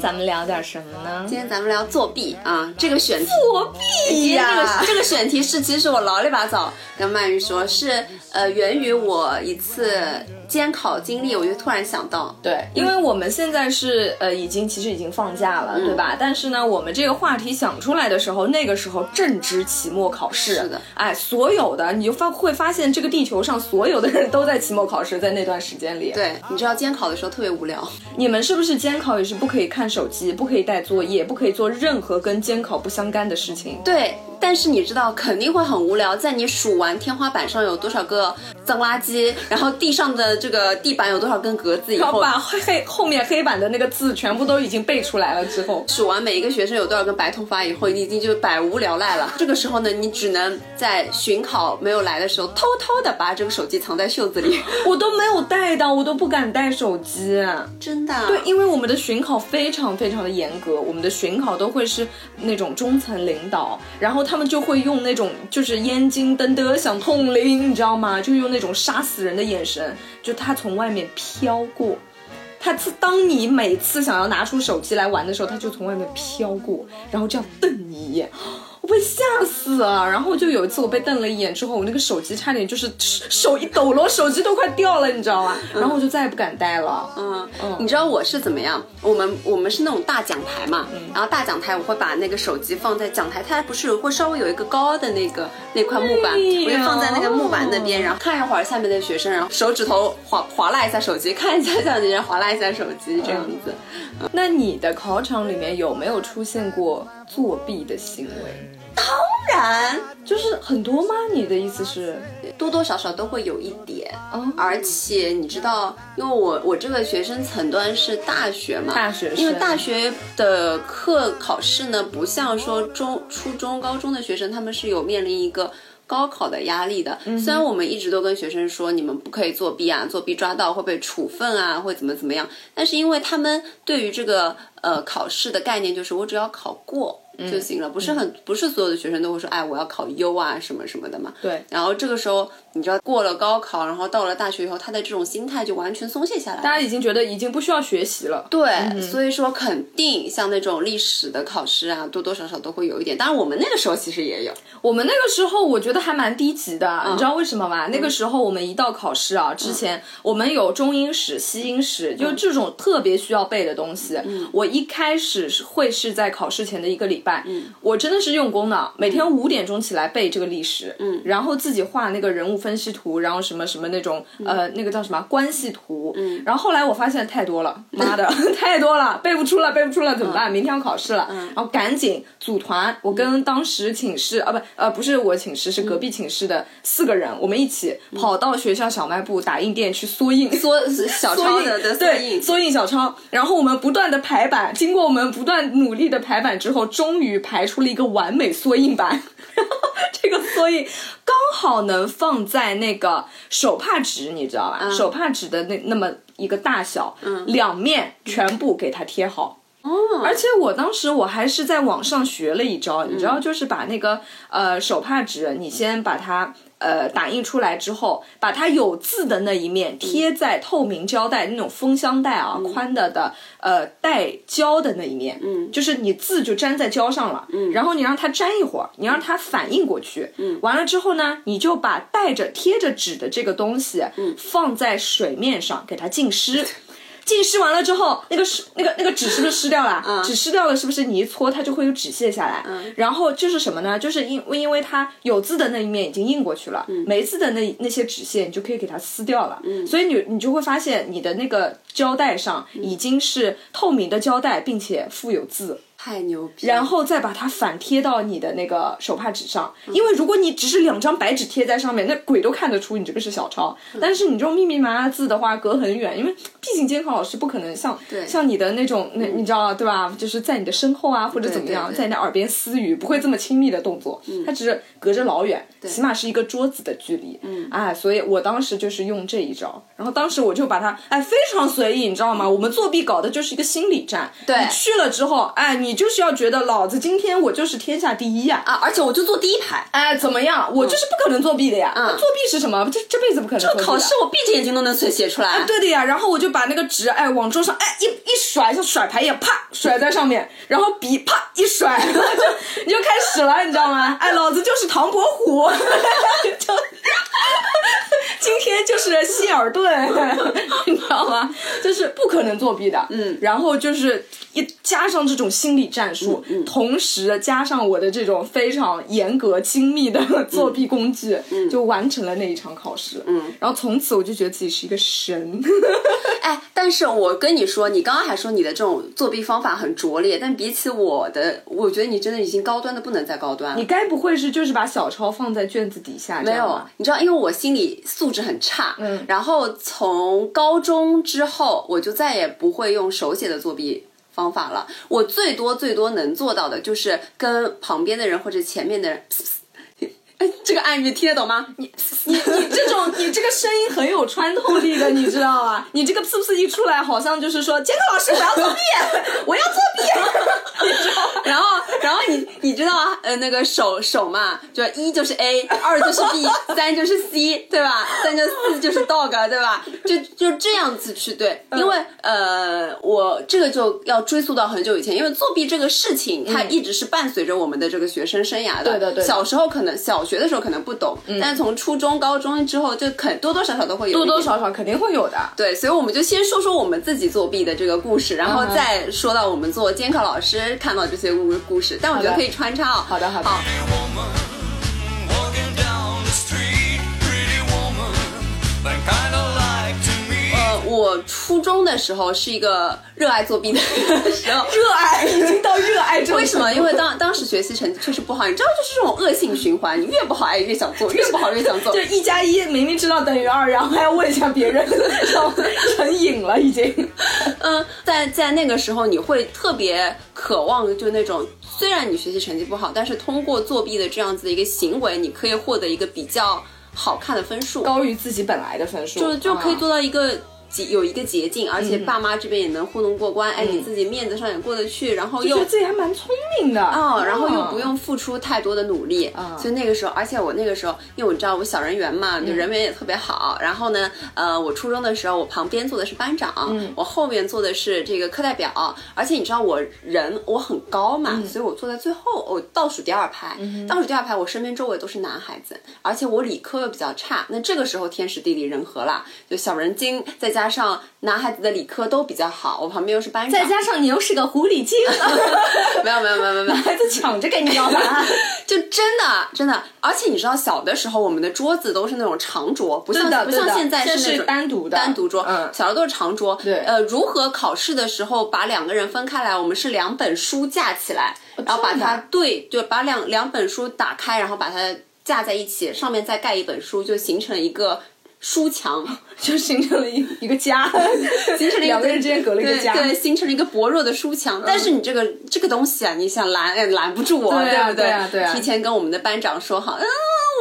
咱们聊点什么呢？今天咱们聊作弊啊，这个选题。作弊呀！这个这个选题是，其实我老里八早跟曼玉说，是呃，源于我一次。监考经历，我就突然想到，对，因为我们现在是呃，已经其实已经放假了，对吧？但是呢，我们这个话题想出来的时候，那个时候正值期末考试，是的，哎，所有的你就发会发现，这个地球上所有的人都在期末考试，在那段时间里，对，你知道监考的时候特别无聊，你们是不是监考也是不可以看手机，不可以带作业，不可以做任何跟监考不相干的事情？对。但是你知道肯定会很无聊，在你数完天花板上有多少个脏垃圾，然后地上的这个地板有多少根格子以后，把黑后面黑板的那个字全部都已经背出来了之后，数完每一个学生有多少根白头发以后，你已经就百无聊赖了。这个时候呢，你只能在巡考没有来的时候，偷偷的把这个手机藏在袖子里。我都没有带到，我都不敢带手机，真的。对，因为我们的巡考非常非常的严格，我们的巡考都会是那种中层领导，然后他们就会用那。种就是眼睛瞪得像铜铃，你知道吗？就用那种杀死人的眼神，就他从外面飘过，他当你每次想要拿出手机来玩的时候，他就从外面飘过，然后这样瞪你一眼。我被吓死了，然后就有一次我被瞪了一眼之后，我那个手机差点就是手一抖了，手机都快掉了，你知道吗？然后我就再也不敢带了。嗯嗯，你知道我是怎么样？我们我们是那种大讲台嘛，然后大讲台我会把那个手机放在讲台，它不是会稍微有一个高的那个那块木板，我就放在那个木板那边，然后看一会儿下面的学生，然后手指头划划拉一下手机，看一下下面的人划拉一下手机，这样子。那你的考场里面有没有出现过作弊的行为？当然，就是很多吗？你的意思是多多少少都会有一点，而且你知道，因为我我这个学生层段是大学嘛，大学，因为大学的课考试呢，不像说中初中、高中的学生，他们是有面临一个高考的压力的。虽然我们一直都跟学生说，你们不可以作弊啊，作弊抓到会被处分啊，会怎么怎么样，但是因为他们对于这个呃考试的概念，就是我只要考过。就行了，不是很不是所有的学生都会说，哎，我要考优啊什么什么的嘛。对，然后这个时候。你知道过了高考，然后到了大学以后，他的这种心态就完全松懈下来。大家已经觉得已经不需要学习了。对，所以说肯定像那种历史的考试啊，多多少少都会有一点。当然我们那个时候其实也有。我们那个时候我觉得还蛮低级的，你知道为什么吗？那个时候我们一到考试啊，之前我们有中英史、西英史，就这种特别需要背的东西。我一开始是会是在考试前的一个礼拜，我真的是用功的，每天五点钟起来背这个历史，嗯，然后自己画那个人物分析图，然后。什么什么那种呃，那个叫什么关系图？嗯，然后后来我发现太多了，妈的 太多了，背不出了，背不出了怎么办？明天要考试了，然后赶紧组团。我跟当时寝室啊，不呃不是我寝室，是隔壁寝室的四个人，我们一起跑到学校小卖部打印店去缩印，缩小抄的对缩印，缩印小抄。然后我们不断的排版，经过我们不断努力的排版之后，终于排出了一个完美缩印版。这个缩印刚好能放在那个手帕纸，你知道吧？手帕纸的那那么一个大小，两面全部给它贴好。哦，而且我当时我还是在网上学了一招，你知道，就是把那个呃手帕纸，你先把它。呃，打印出来之后，把它有字的那一面贴在透明胶带那种封箱袋啊宽的的呃带胶的那一面，嗯，就是你字就粘在胶上了，嗯，然后你让它粘一会儿，你让它反应过去，嗯，完了之后呢，你就把带着贴着纸的这个东西，嗯，放在水面上给它浸湿。浸湿完了之后，那个湿那个那个纸是不是湿掉了？嗯纸湿掉了，是不是你一搓它就会有纸屑下来？嗯然后就是什么呢？就是因因为它有字的那一面已经印过去了，嗯没字的那那些纸屑你就可以给它撕掉了。所以你你就会发现你的那个胶带上嗯已经是透明的胶带，并且附有字。太牛逼！然后再把它反贴到你的那个手帕纸上，因为如果你只是两张白纸贴在上面，那鬼都看得出你这个是小抄。但是你这种密密麻麻字的话，隔很远，因为毕竟监考老师不可能像像你的那种，那你知道对吧？就是在你的身后啊，或者怎么样，对对在你的耳边私语，不会这么亲密的动作，他只是隔着老远，起码是一个桌子的距离。嗯，哎，所以我当时就是用这一招，然后当时我就把它，哎，非常随意，你知道吗？我们作弊搞的就是一个心理战。对你去了之后，哎，你就是要觉得老子今天我就是天下第一呀、啊，而且我就坐第一排。哎，怎么样？我就是不可能作弊的呀！嗯作弊是什么？这这辈子不可能作弊的。考试我闭着眼睛都能写写出来。对的呀，然后我就把那个纸哎往桌上哎一一甩，像甩牌一样，啪甩在上面，然后笔啪一甩，然 后就你就开始了，你知道吗？哎，老子就是唐伯虎，就 今天就是希尔顿，你知道吗？就是不可能作弊的，嗯，然后就是一加上这种心理战术，同时加上我的这种非常严格精密的作弊工具，就完成了那一场考试，嗯，然后从此我就觉得自己是一个神。哎，但是我跟你说，你刚刚还说你的这种作弊方法很拙劣，但比起我的，我觉得你真的已经高端的不能再高端了。你该不会是就是把小抄放在卷子底下这没有样？，你知道，因为我心理素质很差，嗯然后从高中之后，我就再也不会用手写的作弊方法了。我最多最多能做到的就是跟旁边的人或者前面的人，哎这个暗语听得懂吗？你你你这种 你这个声音很有穿透力的，你知道吧？你这个噗噗一出来，好像就是说杰克老师我要作弊，我要作弊，你知道？然后，然后你你知道啊，呃，那个手手嘛，就一就是 A，二就是 B，三就是 C，对吧？三就四就是 dog，对吧？就就这样子去对，因为呃，我这个就要追溯到很久以前，因为作弊这个事情，它一直是伴随着我们的这个学生生涯的。对的对的小时候可能小学的时候可能不懂，但是从初中、高中之后，就肯多多少少都会有多多少少肯定会有的。对，所以我们就先说说我们自己作弊的这个故事，然后再说到我们做监考老师看到这些故故事。但我觉得可以穿插哦。好的好的好我初中的时候是一个热爱作弊的时候。热爱已经到热爱这种为什么？因为当当时学习成绩确实不好，你知道，就是这种恶性循环，你越不好哎越想做，越不好越想做就。一加一明明知道等于二，然后还要问一下别人，然 后成瘾了已经。嗯，在在那个时候，你会特别渴望，就那种虽然你学习成绩不好，但是通过作弊的这样子的一个行为，你可以获得一个比较好看的分数，高于自己本来的分数，就就可以啊做到一个。捷有一个捷径，而且爸妈这边也能糊弄过关，哎，你自己面子上也过得去，然后又觉得自己还蛮聪明的哦，然后又不用付出太多的努力，嗯。所以那个时候，而且我那个时候，因为我知道我小人缘嘛，就人缘也特别好。然后呢，呃，我初中的时候，我旁边坐的是班长，我后面坐的是这个课代表，而且你知道我人我很高嘛，所以我坐在最后，我倒数第二排，倒数第二排，我身边周围都是男孩子，而且我理科又比较差，那这个时候天时地利人和啦，就小人精，再加上男孩子的理科都比较好，我旁边又是班长，再加上你又是个狐狸精，没有没有没有没有没有。孩子抢着给你要答案。就真的真的，而且你知道，小的时候我们的桌子都是那种长桌，不像不像现在是是那种单独的单独桌，嗯小时候都是长桌。对呃，如何考试的时候把两个人分开来？我们是两本书架起来，然后把它对，就把两两本书打开，然后把它架在一起，上面再盖一本书，就形成了一个书墙。就形成了一一个家，形成了一 两个人之间隔了一个家。对，形成了一个薄弱的书墙。但是你这个这个东西啊，你想拦也拦不住我，对啊不对？提前跟我们的班长说好，嗯，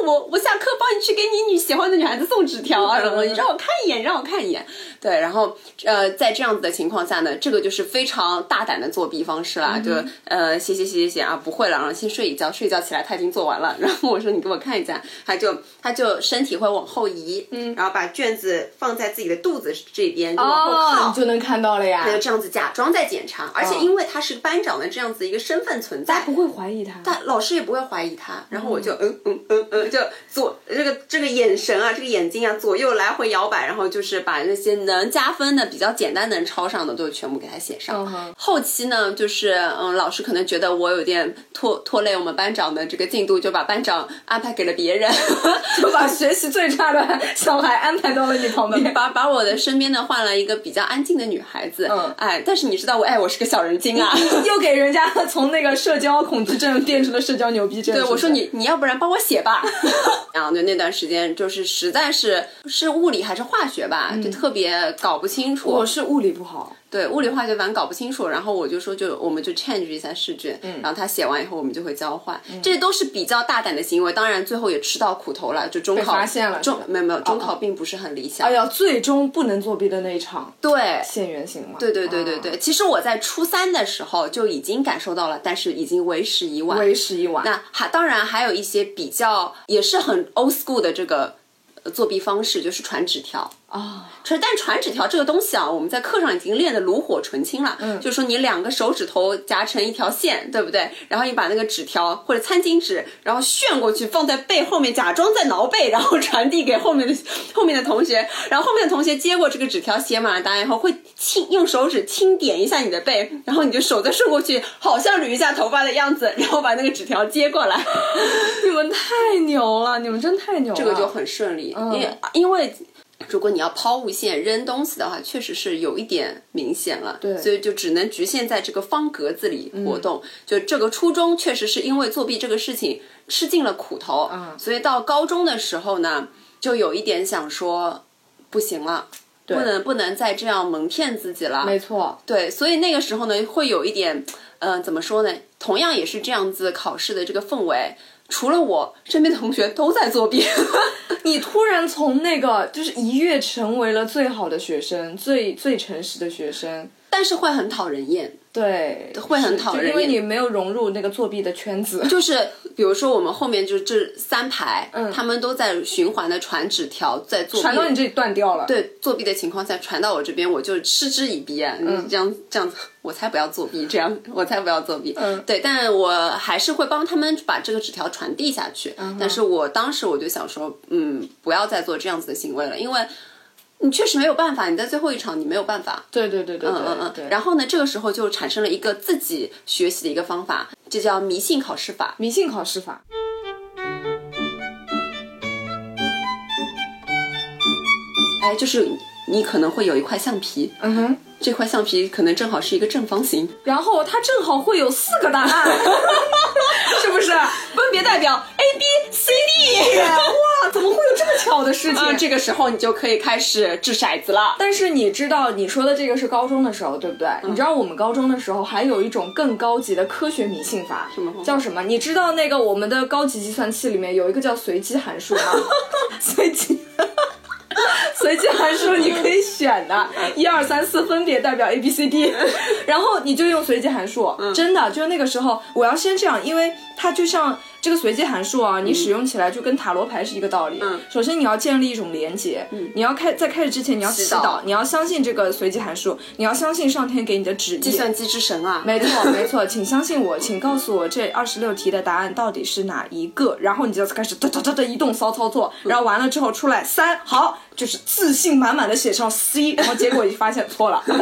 我我下课帮你去给你女喜欢的女孩子送纸条啊，什么你让我看一眼，让我看一眼。对，然后呃，在这样子的情况下呢，这个就是非常大胆的作弊方式啦，就呃写写写写写啊，不会了，然后先睡一觉，睡一觉起来他已经做完了，然后我说你给我看一下，他就他就身体会往后移，嗯，然后把卷子放在自己的肚子这边，就往后靠。哦，你就能看到了呀他。就这样子假装在检查，而且因为他是班长的这样子一个身份存在，不会怀疑他。但老师也不会怀疑他。然后我就嗯嗯嗯嗯，就左这个这个眼神啊，这个眼睛啊，左右来回摇摆，然后就是把那些能加分的、比较简单能抄上的，都全部给他写上。后期呢，就是嗯，老师可能觉得我有点拖拖累我们班长的这个进度，就把班长安排给了别人，就把学习最差的小孩安排到了你旁边。把把我的身边呢换了一个比较安静的女孩子。嗯哎，但是你知道我，哎，我是个小人精啊。又给人家从那个社交恐惧症变成了社交牛逼症。对，我说你你要不然帮我写吧。然后就那段时间就是实在是是物理还是化学吧，就特别搞不清楚。我是物理不好，对物理化学反正搞不清楚，然后我就说就我们就 change 一下试卷，嗯然后他写完以后我们就会交换，这都是比较大胆的行为，当然最后也吃到苦头了，就中考发现了中没有没有中考并不是很理想，哎呀，最终不能作弊的那一场对。现原形嘛。对对对对对，其实我在初三的时候就已经感受到了，但是已经为时已晚。为时已晚。那还当然还有一些比较也是很 old school 的这个呃作弊方式，就是传纸条。啊，传但传纸条这个东西啊，我们在课上已经练得炉火纯青了。嗯，就是说你两个手指头夹成一条线，对不对？然后你把那个纸条或者餐巾纸，然后旋过去放在背后面，假装在挠背，然后传递给后面的后面的同学。然后后面的同学接过这个纸条，写满了答案以后，会轻用手指轻点一下你的背，然后你就手再顺过去，好像捋一下头发的样子，然后把那个纸条接过来。你们太牛了，你们真太牛了。这个就很顺利，因为因为如果你要抛物线扔东西的话，确实是有一点明显了，对所以就只能局限在这个方格子里活动。就这个初中确实是因为作弊这个事情吃尽了苦头，嗯所以到高中的时候呢，就有一点想说不行了。不能不能再这样蒙骗自己了，没错，对，所以那个时候呢，会有一点，嗯、怎么说呢？同样也是这样子考试的这个氛围，除了我身边的同学都在作弊。你突然从那个就是一跃成为了最好的学生，最最诚实的学生。但是会很讨人厌。对，会很讨人厌因为你没有融入那个作弊的圈子。就是比如说我们后面就这三排，嗯他们都在循环的传纸条，在作弊。传到你这里断掉了。，对作弊的情况下传到我这边，我就嗤之以鼻啊！嗯你这样这样子，我才不要作弊，这样我才不要作弊。嗯对，但我还是会帮他们把这个纸条传递下去。嗯但是我当时我就想说，嗯，不要再做这样子的行为了，因为你确实没有办法，你在最后一场你没有办法。对对对对对嗯嗯对。嗯。然后呢，这个时候就产生了一个自己学习的一个方法，这叫迷信考试法。迷信考试法，哎，就是你可能会有一块橡皮，嗯哼，这块橡皮可能正好是一个正方形，然后它正好会有四个答案，是不是？分别代表 A、B、C、D。哇，怎么会有这么巧的事情？啊，这个时候你就可以开始掷骰子了。但是你知道，你说的这个是高中的时候，对不对？你知道我们高中的时候还有一种更高级的科学迷信法，什么叫什么？你知道那个我们的高级计算器里面有一个叫随机函数吗？函数你可以选的，一二三四分别代表 A B C D，然后你就用随机函数，真的就是那个时候我要先这样，因为它就像这个随机函数啊，你使用起来就跟塔罗牌是一个道理。嗯首先你要建立一种连接，你要开在开始之前你要祈祷，你要相信这个随机函数，你要相信上天给你的旨意。计算机之神啊！没错，没错，请相信我，请告诉我这二十六题的答案到底是哪一个，然后你就开始哒哒哒哒一动骚操作，然后完了之后出来三，好，就是自信满满的写上 C，然后结果一发现错了，但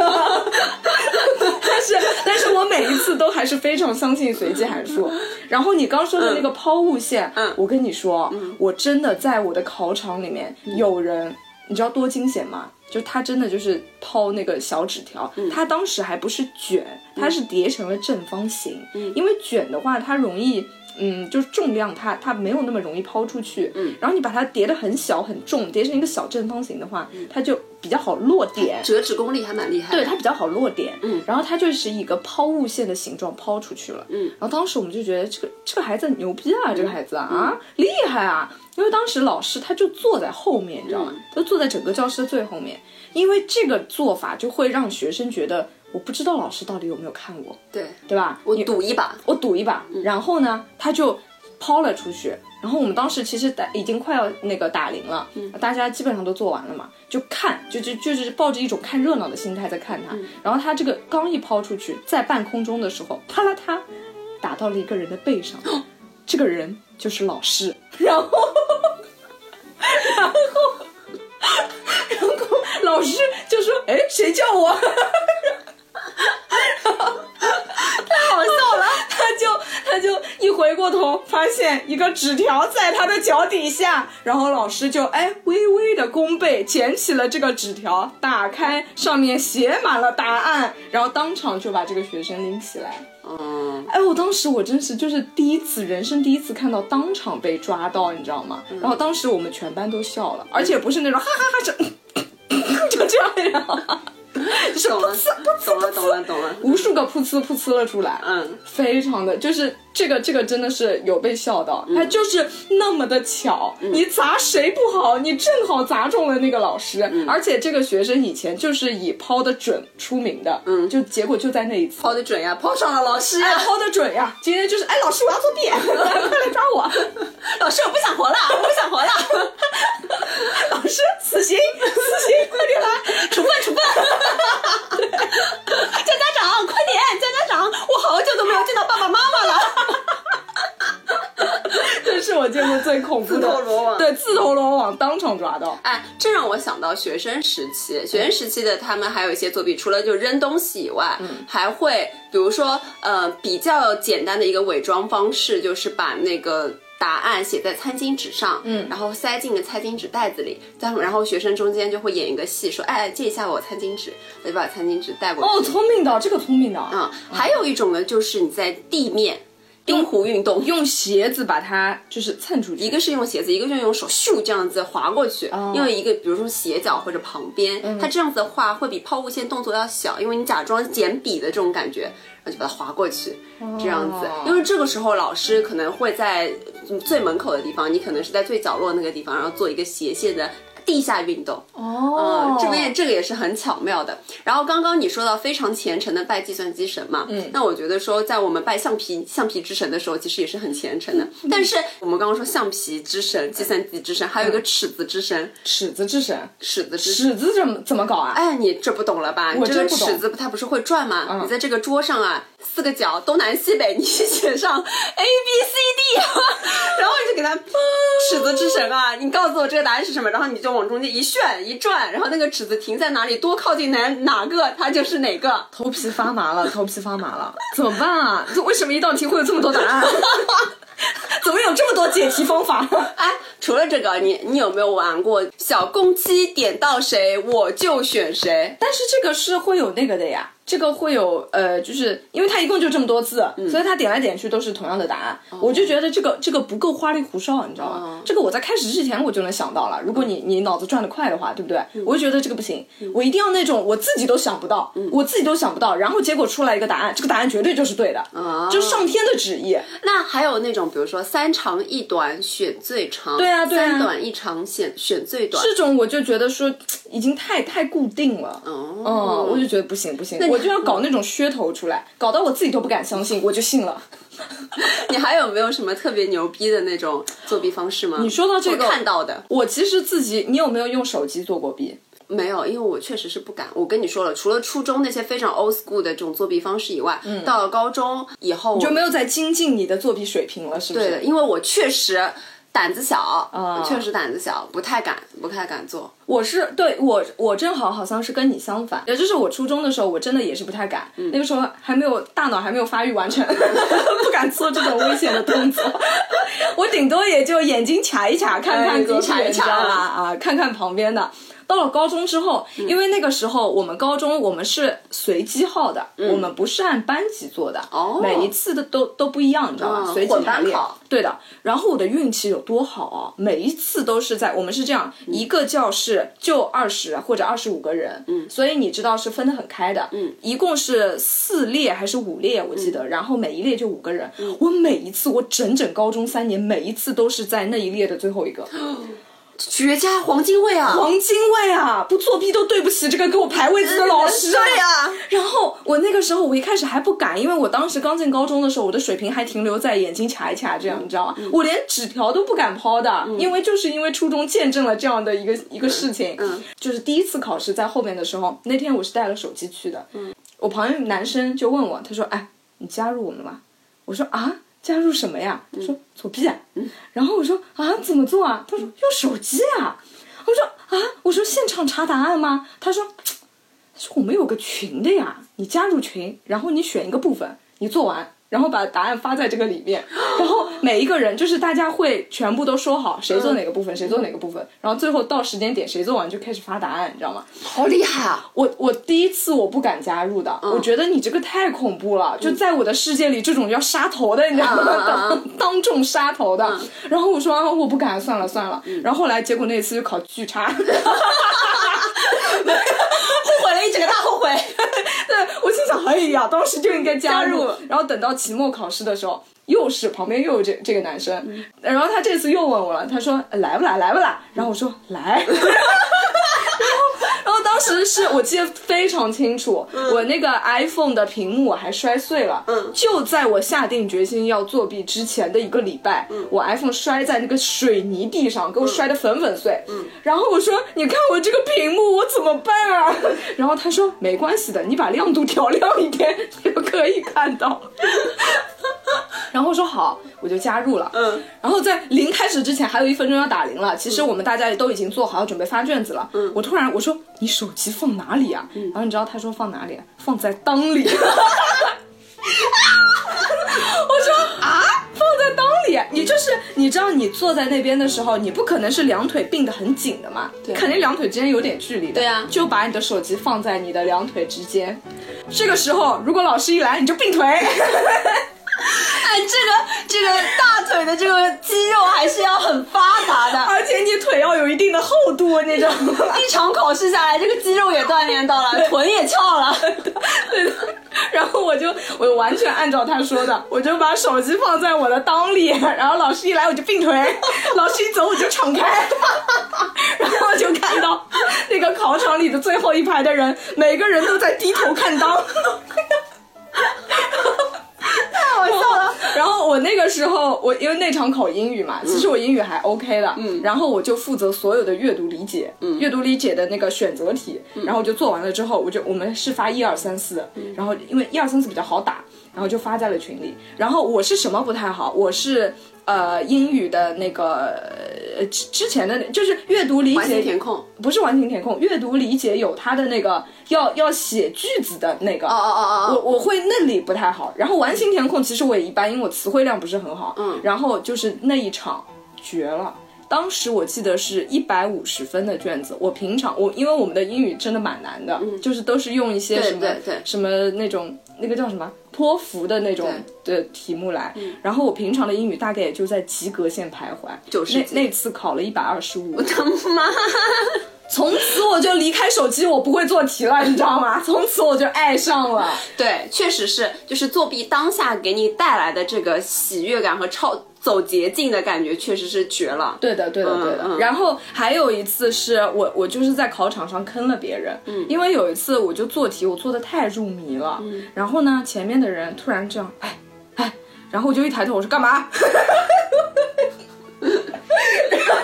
是但是我每一次都还是非常相信随机函数。然后你刚说的那个抛物线，嗯我跟你说，我真的在我的考场里面有人。你知道多惊险吗？就他真的就是抛那个小纸条，他当时还不是卷，他是叠成了正方形。因为卷的话，它容易，嗯，就是重量它它没有那么容易抛出去。嗯，然后你把它叠得很小很重，叠成一个小正方形的话，它就比较好落点。折纸功力还蛮厉害。对，它比较好落点，嗯，然后它就是以一个抛物线的形状抛出去了，嗯，然后当时我们就觉得这个这个孩子很牛逼啊，这个孩子啊，啊厉害啊，因为当时老师他就坐在后面，你知道吗？他坐在整个教室的最后面，因为这个做法就会让学生觉得我不知道老师到底有没有看我，对，对吧？我赌一把。我赌一把，然后呢，他就抛了出去。然后我们当时其实打已经快要那个打铃了，大家基本上都做完了嘛，就看，就就就是抱着一种看热闹的心态在看他。然后他这个刚一抛出去，在半空中的时候，啪啦嗒，打到了一个人的背上，这个人就是老师。然后，然后，然后老师就走了，他就他就一回过头，发现一个纸条在他的脚底下，然后老师就哎微微的弓背捡起了这个纸条，打开上面写满了答案，然后当场就把这个学生拎起来。嗯，哎，我当时我真是就是第一次人生第一次看到当场被抓到，你知道吗？然后当时我们全班都笑了，而且不是那种哈哈哈，就 就这样。懂了懂了，懂了，懂了。无数个噗呲噗呲了出来，嗯，非常的就是这个这个真的是有被笑到，它就是那么的巧，你砸谁不好，你正好砸中了那个老师，而且这个学生以前就是以抛的准出名的，嗯，就结果就在那一次。抛的准呀，抛上了老师哎，呀。抛的准呀！今天就是，哎，老师，我要作弊，快来抓我！老师，我不想活了，我不想活了，老师，死刑，死刑，快点来！处分，处分。叫家长，快点，叫家长！我好久都没有见到爸爸妈妈我见过最恐怖的，自投罗网对，自投罗网，当场抓到。哎，这让我想到学生时期，学生时期的他们还有一些作弊，除了就扔东西以外，还会比如说呃比较简单的一个伪装方式，就是把那个。答案写在餐巾纸上，嗯，然后塞进个餐巾纸袋子里，然后然后学生中间就会演一个戏，说，哎，借一下我餐巾纸，我就把餐巾纸带过去。哦，聪明的，这个聪明的，嗯，还有一种呢，就是你在地面冰壶运动，用鞋子把它就是蹭出去。一个是用鞋子，一个是用手咻这样子划过去，因为一个比如说斜角或者旁边，它这样子的话会比抛物线动作要小，因为你假装捡笔的这种感觉，然后就把它划过去，这样子。因为这个时候老师可能会在嗯最门口的地方，你可能是在最角落那个地方，然后做一个斜线的。地下运动哦嗯，这边这个也是很巧妙的。然后刚刚你说到非常虔诚的拜计算机神嘛，嗯，那我觉得说在我们拜橡皮橡皮之神的时候，其实也是很虔诚的。但是我们刚刚说橡皮之神、计算机之神，还有一个尺子之神，尺子之神，尺子之神。尺子怎么怎么搞啊？哎，你这不懂了吧？你这个尺子它不是会转吗？你在这个桌上啊，四个角东南西北，你写上 A B C D，然后你就给它 尺子之神啊，你告诉我这个答案是什么，然后你就往中间一旋一转，然后那个尺子停在哪里，多靠近哪哪个，它就是哪个。头皮发麻了，头皮发麻了，怎么办啊？这为什么一道题会有这么多答案？怎么有这么多解题方法？哎，除了这个，你你有没有玩过小公鸡点到谁我就选谁？但是这个是会有那个的呀，这个会有呃，就是因为它一共就这么多字，所以它点来点去都是同样的答案。我就觉得这个这个不够花里胡哨，你知道吗？这个我在开始之前我就能想到了。如果你你脑子转得快的话，对不对？我就觉得这个不行，我一定要那种我自己都想不到，我自己都想不到，然后结果出来一个答案，这个答案绝对就是对的，就上天的旨意。那还有那种，比如说三长一短选最长，对啊对啊三短一长选选最短。这种我就觉得说已经太太固定了，哦嗯，我就觉得不行不行，你我就要搞那种噱头出来，搞到我自己都不敢相信，我就信了。你还有没有什么特别牛逼的那种作弊方式吗？你说到这个看到的我其实自己，你有没有用手机做过弊？没有，因为我确实是不敢。我跟你说了，除了初中那些非常 old school 的这种作弊方式以外，到了高中以后你就没有再精进你的作弊水平了，是不是？对的，因为我确实胆子小，嗯确实胆子小，不太敢，不太敢做。我是对我我正好好像是跟你相反，也就是我初中的时候，我真的也是不太敢，嗯那个时候还没有大脑还没有发育完全，不敢做这种危险的动作。我顶多也就眼睛卡一卡，看看哎眼睛隔壁卡一卡你知道吧？啊，看看旁边的。到了高中之后，嗯。因为那个时候我们高中我们是随机号的，我们不是按班级做的，每一次的都都不一样，你知道吗？嗯随机排列。对的，然后我的运气有多好啊！每一次都是在我们是这样，一个教室就二十或者二十五个人，嗯，所以你知道是分得很开的，嗯，一共是四列还是五列，我记得，然后每一列就五个人。我每一次，我整整高中三年，每一次都是在那一列的最后一个，绝佳黄金位啊！黄金位啊！不作弊都对不起这个给我排位子的老师、对呀然后我那个时候我一开始还不敢，因为我当时刚进高中的时候，我的水平还停留在眼睛卡一卡这样，你知道吗？我连纸条都不敢抛的，因为就是因为初中见证了这样的一个一个事情，嗯，就是第一次考试在后面的时候，那天我是带了手机去的，嗯，我旁边男生就问我，他说：“哎，你加入我们吗？”我说：“啊。”加入什么呀？他说作弊。嗯，然后我说啊，怎么做啊？他说用手机啊。我说啊，我说现场查答案吗？他说，他说我们有个群的呀，你加入群，然后你选一个部分，你做完然后把答案发在这个里面，然后每一个人就是大家会全部都说好谁做哪个部分，谁做哪个部分，然后最后到时间点谁做完就开始发答案，你知道吗？好厉害啊！我我第一次我不敢加入的，我觉得你这个太恐怖了，就在我的世界里，这种要杀头的，你知道吗？当当众杀头的。然后我说、啊、我不敢，算了算了。然后后来结果那次就考巨差，后 悔了一整个大后悔。对我心想，哎呀，当时就应该加入。加入然后等到期末考试的时候，又是旁边又有这这个男生，然后他这次又问我了，他说来不来，来不来？然后我说来。然后当时是我记得非常清楚，我那个 iPhone 的屏幕我还摔碎了。嗯就在我下定决心要作弊之前的一个礼拜，我 iPhone 摔在那个水泥地上，给我摔得粉粉碎。嗯，然后我说：“你看我这个屏幕，我怎么办啊？” 然后他说：“没关系的，你把亮度调亮一点，就可以看到。” 然后我说好，我就加入了。嗯，然后在零开始之前还有一分钟要打铃了，其实我们大家也都已经做好要准备发卷子了。嗯，我突然我说你手机放哪里啊？然后你知道他说放哪里 啊？放在裆里。我说啊，放在裆里，你就是你知道你坐在那边的时候，你不可能是两腿并得很紧的嘛，对肯定两腿之间有点距离的。对啊就把你的手机放在你的两腿之间。这个时候，如果老师一来，你就并腿。哎，这个这个大腿的这个肌肉还是要很发达的。而且你腿要有一定的厚度，那种。一场考试下来，这个肌肉也锻炼到了，臀也翘了。对的。然后我就我完全按照他说的，我就把手机放在我的裆里，然后老师一来我就并腿，老师一走我就敞开，然后就看到那个考场里的最后一排的人，每个人都在低头看裆。太好笑了。然后我那个时候，我因为那场考英语嘛，其实我英语还 OK 的，嗯，然后我就负责所有的阅读理解，嗯，阅读理解的那个选择题，然后我就做完了之后，我就我们是发一二三四，然后因为一二三四比较好打，然后就发在了群里。然后我是什么不太好？我是呃英语的那个呃之之前的就是阅读理解填空。不是完形填空，阅读理解有它的那个要要写句子的那个。哦哦哦哦，我我会那里不太好，然后完形填空其实我也一般，因为我词汇量不是很好。嗯，然后就是那一场绝了。当时我记得是一百五十分的卷子，我平常我因为我们的英语真的蛮难的，就是都是用一些什么什么那种那个叫什么托福的那种的题目来，然后我平常的英语大概也就在及格线徘徊，就是那那次考了一百二十五，他妈！从此我就离开手机，我不会做题了，你知道吗？从此我就爱上了。对，确实是，就是作弊当下给你带来的这个喜悦感和超走捷径的感觉，确实是绝了。对的，对的，对的。嗯然后还有一次是我，我就是在考场上坑了别人。嗯，因为有一次我就做题，我做的太入迷了。嗯，然后呢，前面的人突然这样，哎哎，然后我就一抬头，我说干嘛？然后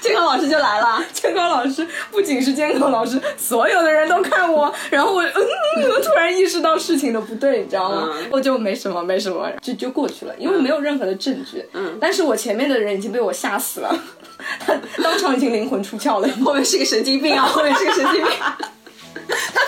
监考老师就来了，监考老师不仅是监考老师，所有的人都看我，然后我嗯，我突然意识到事情的不对，你知道吗？我就没什么，没什么，就就过去了，因为没有任何的证据。嗯，但是我前面的人已经被我吓死了，他当场已经灵魂出窍了。后面是个神经病啊，后面是个神经病。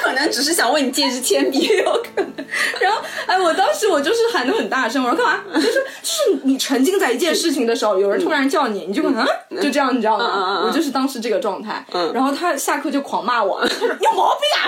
他可能只是想问你借支铅笔，有可能。然后，哎，我当时我就是喊的很大声，我说干嘛？就是就是你沉浸在一件事情的时候，有人突然叫你，你就可能、嗯、就这样，你知道吗？嗯嗯嗯我就是当时这个状态。然后他下课就狂骂我，他说你有毛病啊！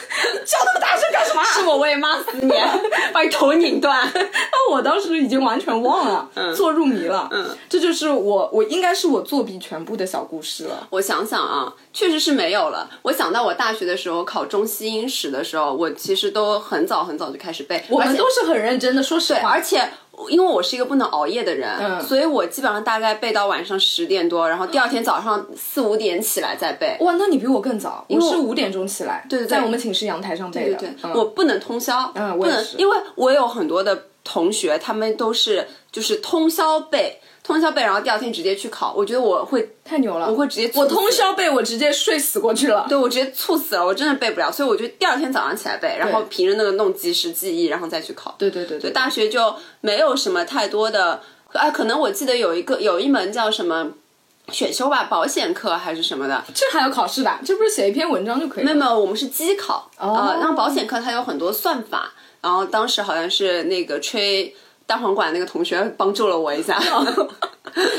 你叫那么大声干什么？是我我也骂死你，把你头拧断。那我当时已经完全忘了，做入迷了。嗯，这就是我我应该是我作弊全部的小故事了。我想想啊，确实是没有了。我想到我大学的时候考中西英史的时候，我其实都很早很早就开始背，我们都是很认真的，说实话。而且。因为我是一个不能熬夜的人，嗯所以我基本上大概背到晚上十点多，然后第二天早上四五点起来再背。哇，那你比我更早，我为是五点钟起来，对对对在我们寝室阳台上背的。对对，嗯我不能通宵，嗯不能，因为我有很多的同学，他们都是就是通宵背，通宵背，然后第二天直接去考。我觉得我会，太牛了！我会直接我通宵背，我直接睡死过去了。对我直接猝死了，我真的背不了，所以我就第二天早上起来背，然后凭着那个弄及时记忆，然后再去考。对对对对，大学就没有什么太多的，啊，可能我记得有一个有一门叫什么选修吧，保险课还是什么的。这还有考试的？这不是写一篇文章就可以了？没有没有，我们是机考。哦呃，然后保险课它有很多算法，然后当时好像是那个吹单簧管那个同学帮助了我一下。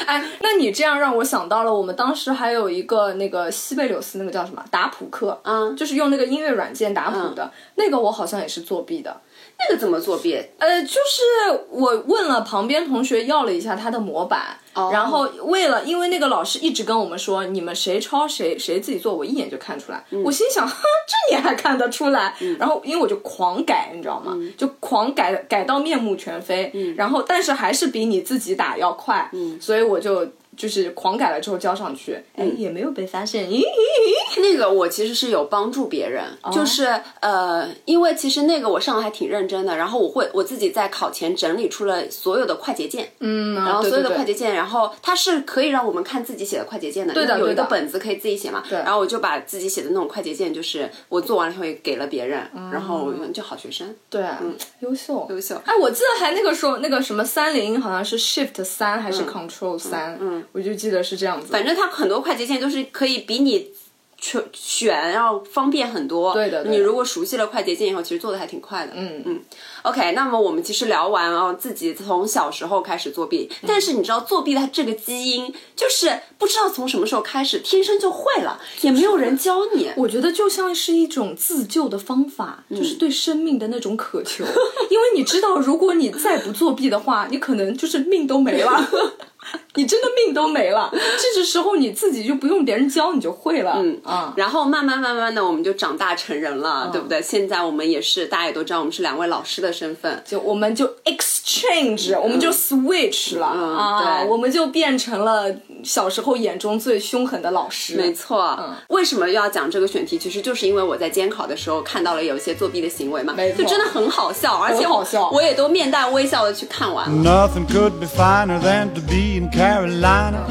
哎，那你这样让我想到了，我们当时还有一个那个西贝柳斯那个叫什么打谱课，嗯就是用那个音乐软件打谱的，那个我好像也是作弊的。那个怎么作弊？呃，就是我问了旁边同学要了一下他的模板，哦然后为了因为那个老师一直跟我们说你们谁抄谁谁自己做，我一眼就看出来。嗯我心想，哼，这你还看得出来？然后因为我就狂改，你知道吗？嗯就狂改改到面目全非。然后但是还是比你自己打要快，嗯所以我就。就是狂改了之后交上去，哎，嗯也没有被发现。咦，那个我其实是有帮助别人，哦。就是呃，因为其实那个我上的还挺认真的，然后我会我自己在考前整理出了所有的快捷键，嗯，然后所有的快捷捷键，然后它是可以让我们看自己写的快捷键的，对的有一个本子可以自己写嘛，对。然后我就把自己写的那种快捷键，就是我做完了以后也给了别人，嗯然后就好学生，对，嗯优秀，优秀。哎，我记得还那个时候那个什么三零好像是 Shift 三还是 Control 三、嗯，我就记得是这样子。反正它很多快捷键都是可以比你选选要方便很多。对的对的你如果熟悉了快捷键以后，其实做的还挺快的。嗯嗯。OK，那么我们其实聊完哦，自己从小时候开始作弊，嗯但是你知道作弊它这个基因就是不知道从什么时候开始，天生就会了，也没有人教你。我觉得就像是一种自救的方法，就是对生命的那种渴求。因为你知道，如果你再不作弊的话，你可能就是命都没了。你真的命都没了，这个时候你自己就不用别人教，你就会了。嗯啊，然后慢慢慢慢的，我们就长大成人了，对不对？现在我们也是，大家也都知道，我们是两位老师的身份。就我们就 exchange，、我们就 switch 了、啊，我们就变成了小时候眼中最凶狠的老师。没错，嗯为什么要讲这个选题？其实就是因为我在监考的时候看到了有一些作弊的行为嘛，没错就真的很好笑，而且我好笑我也都面带微笑的去看完了。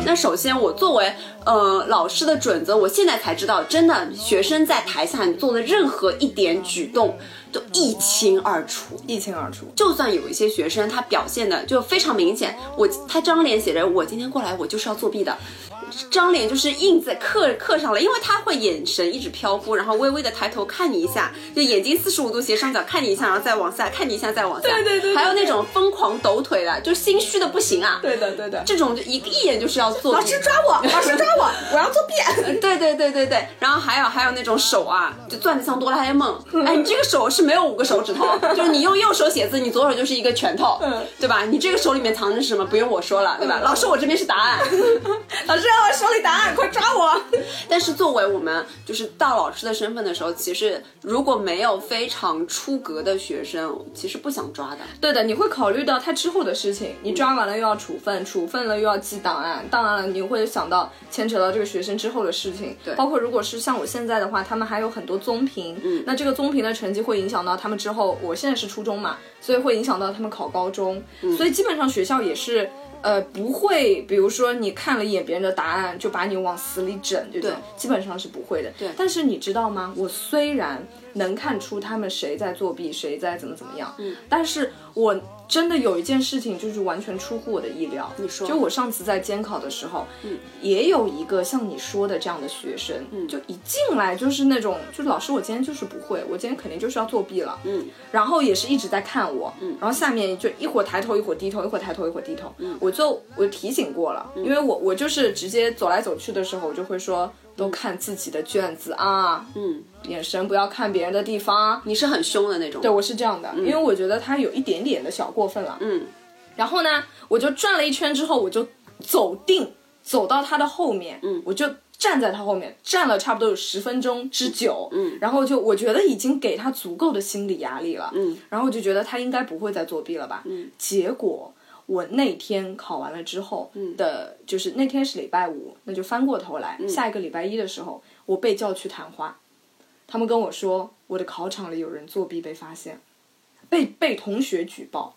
那首先，我作为呃老师的准则，我现在才知道，真的学生在台下你做的任何一点举动都一清二楚。一清二楚。就算有一些学生他表现的就非常明显，我他张脸写着我今天过来我就是要作弊的，张脸就是印在刻刻上了，因为他会眼神一直飘忽，然后微微的抬头看你一下，就眼睛四十五度斜上角看你一下，然后再往下看你一下，再往下，对对对对还有那种疯狂抖腿的，就心虚的不行啊，对的，对的。这种就一一眼就是要作弊，老师抓我，老师抓我，我要作弊。对对对对对，然后还有还有那种手啊，就攥得像哆啦 A 梦。哎，你这个手是没有五个手指头，就是你用右手写字，你左手就是一个拳头，对吧？你这个手里面藏着什么？不用我说了，对吧？老师，我这边是答案。老师，我手里答案，快抓我！但是作为我们就是大老师的身份的时候，其实如果没有非常出格的学生，其实不想抓的。对的，你会考虑到他之后的事情，你抓完了又要处分，处分了又要记档案，当然了，你会想到牵扯到这个学生之后的事情，对包括如果是像我现在的话，他们还有很多综评，嗯，那这个综评的成绩会影响到他们之后，我现在是初中嘛，所以会影响到他们考高中，所以基本上学校也是。呃，不会，比如说你看了一眼别人的答案，就把你往死里整，这种对基本上是不会的。对但是你知道吗？我虽然能看出他们谁在作弊，谁在怎么怎么样，嗯，但是我真的有一件事情就是完全出乎我的意料。你说。就我上次在监考的时候，嗯，也有一个像你说的这样的学生，嗯，就一进来就是那种，就是老师，我今天就是不会，我今天肯定就是要作弊了，嗯，然后也是一直在看我，嗯，然后下面就一会儿抬头，一会儿低头，一会儿抬头，一会儿低头，嗯，我就我提醒过了，因为我我就是直接走来走去的时候，我就会说。都看自己的卷子啊，嗯，眼神不要看别人的地方。你是很凶的那种。对，我是这样的，因为我觉得他有一点点的小过分了。嗯，然后呢，我就转了一圈之后，我就走定，走到他的后面，嗯，我就站在他后面，站了差不多有十分钟之久，嗯，然后就我觉得已经给他足够的心理压力了，嗯，然后我就觉得他应该不会再作弊了吧，嗯，结果。我那天考完了之后的，就是那天是礼拜五，那就翻过头来，下一个礼拜一的时候，我被叫去谈话，他们跟我说我的考场里有人作弊被发现，被被同学举报。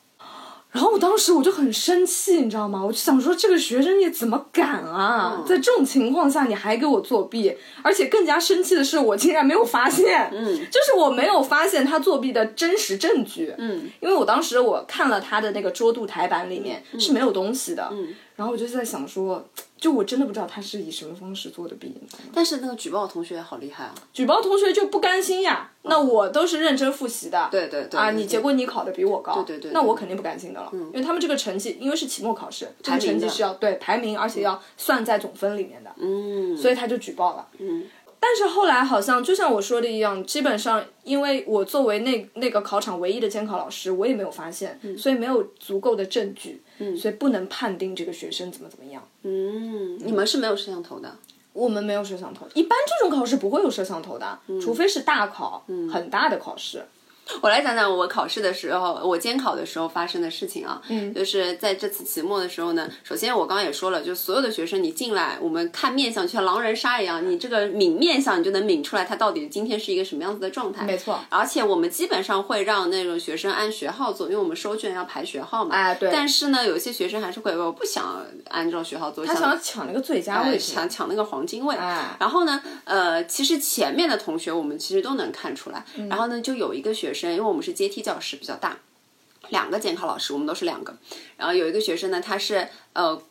然后我当时我就很生气，你知道吗？我就想说，这个学生你怎么敢啊？在这种情况下你还给我作弊，而且更加生气的是，我竟然没有发现，嗯，就是我没有发现他作弊的真实证据，嗯，因为我当时我看了他的那个桌度台板里面是没有东西的，嗯，然后我就在想说，就我真的不知道他是以什么方式做的弊，你知道吗？但是那个举报同学好厉害啊！举报同学就不甘心呀，那我都是认真复习的，对对对啊，你结果你考的比我高，对对对那我肯定不甘心的了，因为他们这个成绩，因为是期末考试，这个排名的成绩是要对排名，而且要算在总分里面的，嗯，所以他就举报了。嗯，但是后来好像就像我说的一样，基本上因为我作为那那个考场唯一的监考老师，我也没有发现，所以没有足够的证据，嗯，所以不能判定这个学生怎么怎么样。嗯，你们是没有摄像头的。我们没有摄像头，一般这种考试不会有摄像头的，除非是大考，很大的考试。我来讲讲我考试的时候，我监考的时候发生的事情啊。嗯，就是在这次期末的时候呢，首先我刚刚也说了，就所有的学生你进来，我们看面相就像狼人杀一样，你这个抿面相，你就能抿出来他到底今天是一个什么样子的状态。没错而且我们基本上会让那种学生按学号做，因为我们收卷要排学号嘛。哎对但是呢，有些学生还是会，我不想按照学号做，他想要抢那个最佳哎位置，抢抢那个黄金位。哎然后呢，呃，其实前面的同学我们其实都能看出来。嗯然后呢，就有一个学生，因为我们是阶梯教室比较大，两个监考老师，我们都是两个。然后有一个学生呢，他是呃。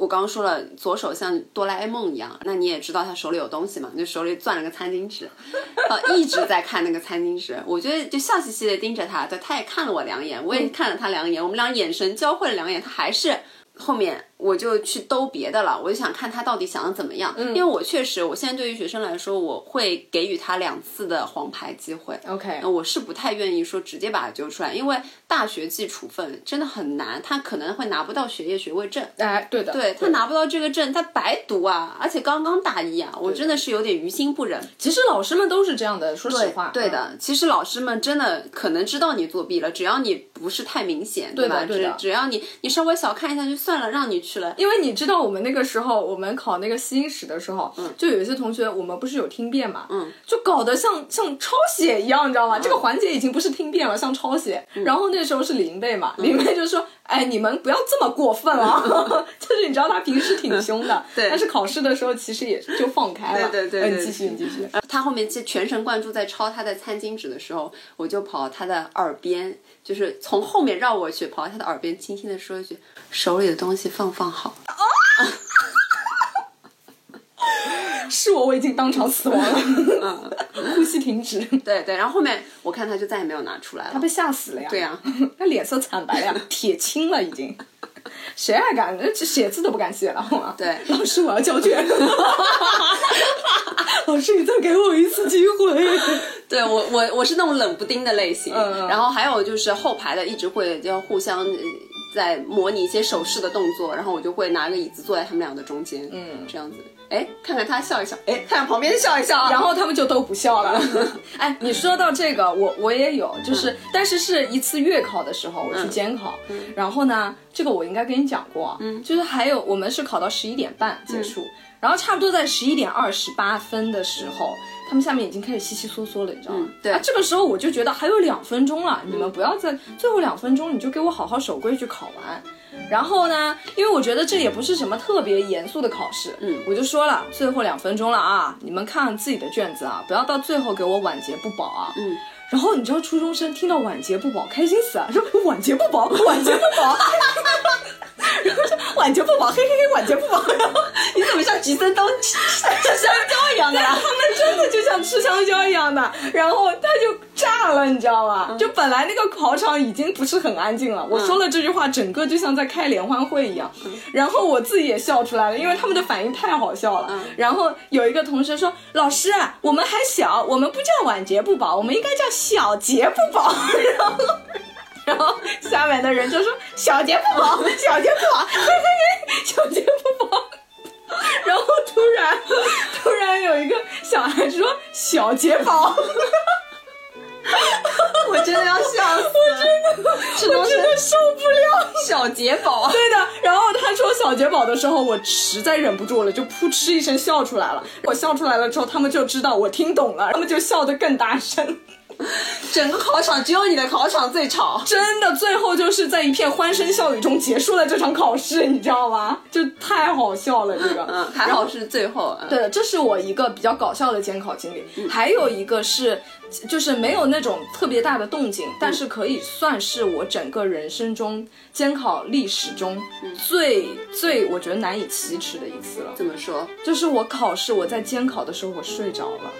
我刚刚说了，左手像哆啦 A 梦一样，那你也知道他手里有东西嘛，就手里攥了个餐巾纸，呃，一直在看那个餐巾纸。我觉得就笑嘻嘻的盯着他，对，他也看了我两眼，我也看了他两眼，我们俩眼神交汇了两眼，他还是后面我就去兜别的了，我就想看他到底想的怎么样，嗯因为我确实，我现在对于学生来说，我会给予他两次的黄牌机会。OK，我是不太愿意说直接把他揪出来，因为大学记处分真的很难，他可能会拿不到学业学位证。哎，对的，对他拿不到这个证，他白读啊，而且刚刚大一啊，我真的是有点于心不忍。其实老师们都是这样的，说实话，对的，其实老师们真的可能知道你作弊了，只要你不是太明显，对吧？只只要你你稍微小看一下就算了，让你去了。因为你知道我们那个时候，我们考那个西英史的时候，就有一些同学，我们不是有听辩嘛，嗯，就搞得像像抄写一样，你知道吗？这个环节已经不是听辩了，像抄写。然后那时候是林贝嘛，林贝就说：“哎，你们不要这么过分啊！” 就是你知道他平时挺凶的，对但是考试的时候其实也就放开了。对对对你继续，你继续。他后面就全神贯注在抄他的餐巾纸的时候，我就跑他的耳边，就是从后面绕过去，跑到他的耳边，轻轻的说一句：“手里的东西放放好。是我，我已经当场死亡了，呼吸停止。”对对，然后后面我看他就再也没有拿出来了。他被吓死了呀！对呀他脸色惨白了呀，铁青了已经。谁还敢？这写字都不敢写了，好吗？对老师，我要交卷。老师，你再给我一次机会。对我我我是那种冷不丁的类型，然后还有就是后排的一直会就互相呃在模拟一些手势的动作，然后我就会拿个椅子坐在他们俩的中间，嗯，这样子，哎，看看他笑一笑，哎，看看旁边笑一笑，然后他们就都不笑了。哎，你说到这个，我我也有，就是，但是是一次月考的时候，我去监考，然后呢，这个我应该跟你讲过，嗯，就是还有我们是考到十一点半结束，然后差不多在十一点二十八分的时候，他们下面已经开始稀稀嗦嗦了，你知道吗？对啊，这个时候我就觉得还有两分钟了，你们不要在最后两分钟，你就给我好好守规矩考完。然后呢，因为我觉得这也不是什么特别严肃的考试，嗯，我就说了，最后两分钟了啊，你们看自己的卷子啊，不要到最后给我晚节不保啊，嗯。然后你知道初中生听到晚节不保，开心死了，说晚节不保，晚节不保，然后说晚节不保，嘿嘿嘿，晚节不保，然 后你怎么像吉森东吃香蕉一样的他呀？们真的就像吃香蕉一样的，然后他就炸了，你知道吗？就本来那个考场已经不是很安静了，我说了这句话，整个就像在开联欢会一样，然后我自己也笑出来了，因为他们的反应太好笑了。然后有一个同学说：“老师，我们还小，我们不叫晚节不保，我们应该叫小节不保。”然后。然后下面的人就说：“小杰不保，小杰不保，嘿嘿嘿，小杰不保。”然后突然，突然有一个小孩说：“小杰宝。”我真的要笑死了，是我真的受不了。小杰宝，对的，然后他说小杰宝的时候，我实在忍不住了，就噗嗤一声笑出来了。我笑出来了之后，他们就知道我听懂了，他们就笑得更大声。整个考场只有你的考场最吵。真的，最后就是在一片欢声笑语中结束了这场考试，你知道吗？就太好笑了，这个。嗯，还好是最后。嗯对的，这是我一个比较搞笑的监考经历。还有一个是，就是没有那种特别大的动静，但是可以算是我整个人生中监考历史中最、最我觉得难以启齿的一次了。怎么说？就是我考试，我在监考的时候我睡着了。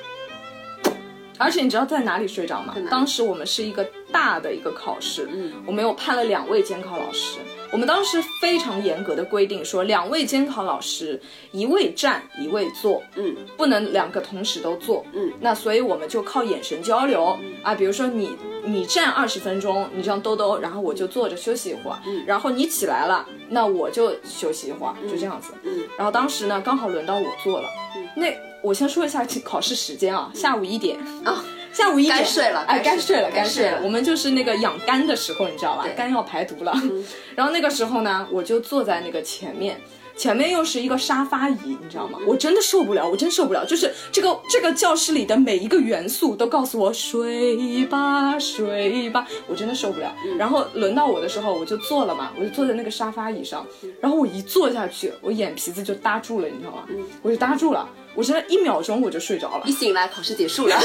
而且你知道在哪里睡着吗？当时我们是一个大的一个考试，嗯，我们有派了两位监考老师。我们当时非常严格的规定说，两位监考老师，一位站，一位坐，嗯，不能两个同时都坐，嗯，那所以我们就靠眼神交流、啊，比如说你你站二十分钟，你这样兜兜，然后我就坐着休息一会儿，嗯，然后你起来了，那我就休息一会儿，就这样子，嗯，然后当时呢，刚好轮到我坐了，嗯，那我先说一下考试时间啊，下午一点啊。下午一点该睡了哎，该睡了，该睡了。该睡了我们就是那个养肝的时候，你知道吧？肝要排毒了。然后那个时候呢，我就坐在那个前面，前面又是一个沙发椅，你知道吗？我真的受不了，我真受不了。就是这个这个教室里的每一个元素都告诉我睡吧，睡吧，我真的受不了。然后轮到我的时候，我就坐了嘛，我就坐在那个沙发椅上，然后我一坐下去，我眼皮子就搭住了，你知道吗？我就搭住了。我真的一秒钟我就睡着了，一醒来，考试结束了。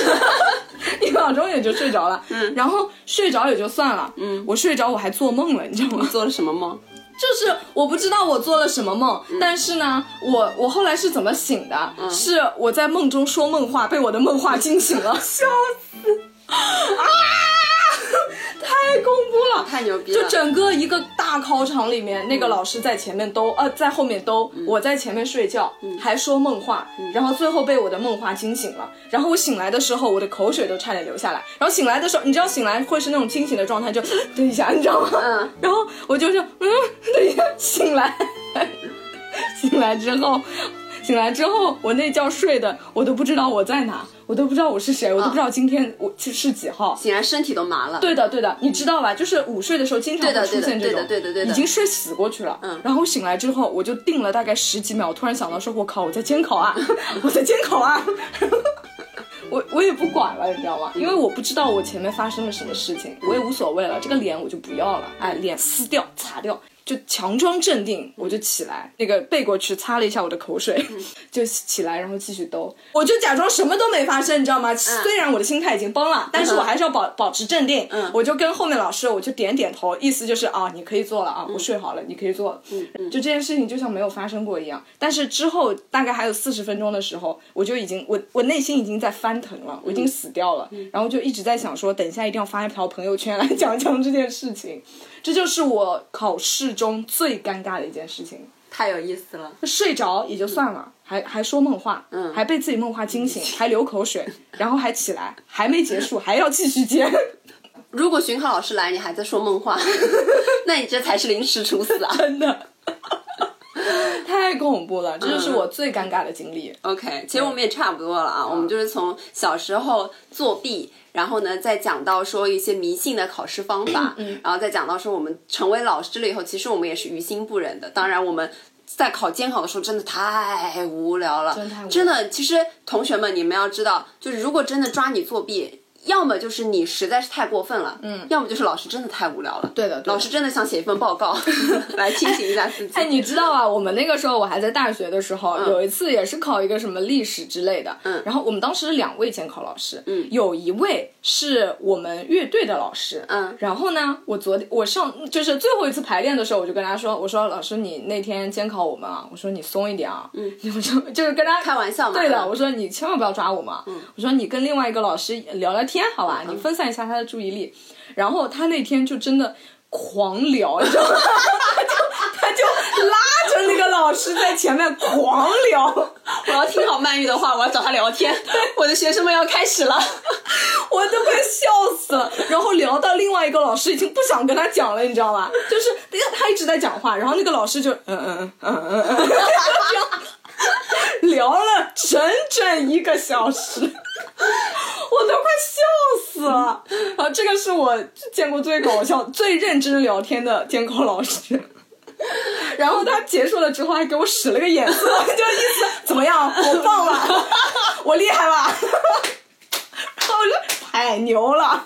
一秒钟也就睡着了。嗯，然后睡着也就算了。嗯，我睡着我还做梦了，你知道吗？做了什么梦？就是我不知道我做了什么梦，但是呢，我我后来是怎么醒的？是我在梦中说梦话，被我的梦话惊醒了，笑死啊！太恐怖了，太牛逼了！就整个一个大考场里面，那个老师在前面兜，呃，在后面兜，我在前面睡觉，还说梦话，然后最后被我的梦话惊醒了。然后我醒来的时候，我的口水都差点流下来。然后醒来的时候，你知道醒来会是那种清醒的状态，就 等一下，你知道吗？嗯。然后我就是嗯，等一下，醒来，醒来之后。醒来之后，我那觉睡的，我都不知道我在哪，我都不知道我是谁，我都不知道今天我是是几号。显然身体都麻了。对的，对的，你知道吧？就是午睡的时候经常会出现这种，对的对的对的对的已经睡死过去了。嗯然后醒来之后，我就定了大概十几秒，我突然想到说，我靠，我在监考啊，我在监考啊。我我也不管了，你知道吗？因为我不知道我前面发生了什么事情，我也无所谓了。这个脸我就不要了，哎，脸撕掉，擦掉，就强装镇定，我就起来，那个背过去擦了一下我的口水，就起来，然后继续兜，我就假装什么都没发生，你知道吗？虽然我的心态已经崩了，但是我还是要保保持镇定。嗯我就跟后面老师，我就点点头，意思就是啊，你可以做了啊，我睡好了，你可以做了。嗯就这件事情就像没有发生过一样。但是之后大概还有四十分钟的时候，我就已经我我内心已经在翻腾了，我已经死掉了，然后就一直在想说，等一下一定要发一条朋友圈来讲讲这件事情。这就是我考试中最尴尬的一件事情。太有意思了。睡着也就算了，还还说梦话，嗯还被自己梦话惊醒，还流口水，然后还起来，还没结束，还要继续接。如果巡考老师来，你还在说梦话，那你这才是临时处死啊！真的，太恐怖了，这就是我最尴尬的经历。OK，其实我们也差不多了啊，我们就是从小时候作弊，然后呢，再讲到说一些迷信的考试方法，然后再讲到说我们成为老师了以后，其实我们也是于心不忍的。当然，我们在考监考的时候真的太无聊了，真的。其实同学们，你们要知道，就是如果真的抓你作弊。要么就是你实在是太过分了，嗯，要么就是老师真的太无聊了，对的对的。老师真的想写一份报告 来清醒一下自己。哎，你知道啊？我们那个时候我还在大学的时候，有一次也是考一个什么历史之类的。嗯。然后我们当时是两位监考老师，嗯。有一位是我们乐队的老师，嗯。然后呢，我昨天我上就是最后一次排练的时候，我就跟他说，我说老师你那天监考我们啊，我说你松一点啊，嗯，我就就是跟他开玩笑嘛。对的，嗯我说你千万不要抓我嘛，嗯，我说你跟另外一个老师聊聊天好吧，你分散一下他的注意力。然后他那天就真的狂聊，你知道吗？他 就他就拉着那个老师在前面狂聊，我要听好曼玉的话，我要找他聊天。我的学生们要开始了。我都快笑死了。然后聊到另外一个老师已经不想跟他讲了，你知道吗？就是他一直在讲话，然后那个老师就嗯嗯嗯嗯嗯聊了整整一个小时。死了，然 后这个是我见过最搞笑、最认真聊天的监考老师。然后他结束了之后还给我使了个眼色，就意思怎么样？我棒了？我厉害吧？然后我就太牛了。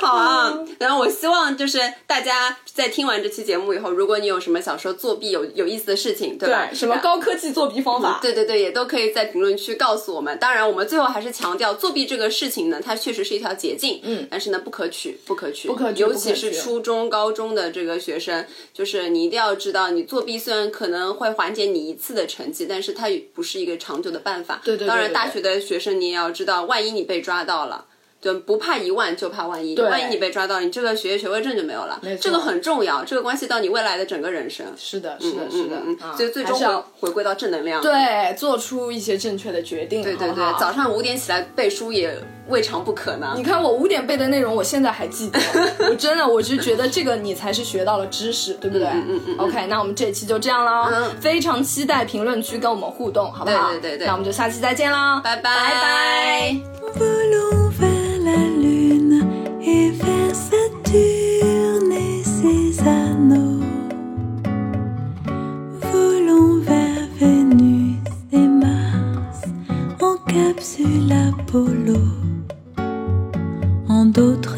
好啊，然后我希望就是大家在听完这期节目以后，如果你有什么想说作弊有有意思的事情，对吧？对，什么高科技作弊方法？对对对，也都可以在评论区告诉我们。当然，我们最后还是强调，作弊这个事情呢，它确实是一条捷径，嗯但是呢，不可取，不可取，不可取尤其是初中、高中的这个学生，就是你一定要知道，你作弊虽然可能会缓解你一次的成绩，但是它也不是一个长久的办法。对对对当然，大学的学生你也要知道，万一你被抓到了。就不怕一万，就怕万一。万一你被抓到，你这个学业学位证就没有了这个很重要，这个关系到你未来的整个人生。是的，是的，是的。嗯，啊所以最终要回回归到正能量。对做出一些正确的决定。对对对，早上五点起来背书也未尝不可呢你。看我五点背的内容，我现在还记得。我真的，我就觉得这个你才是学到了知识，对不对？嗯嗯嗯。OK，那我们这期就这样喽。嗯非常期待评论区跟我们互动，好不好？对对对对那我们就下期再见啦，拜拜拜拜。D'autres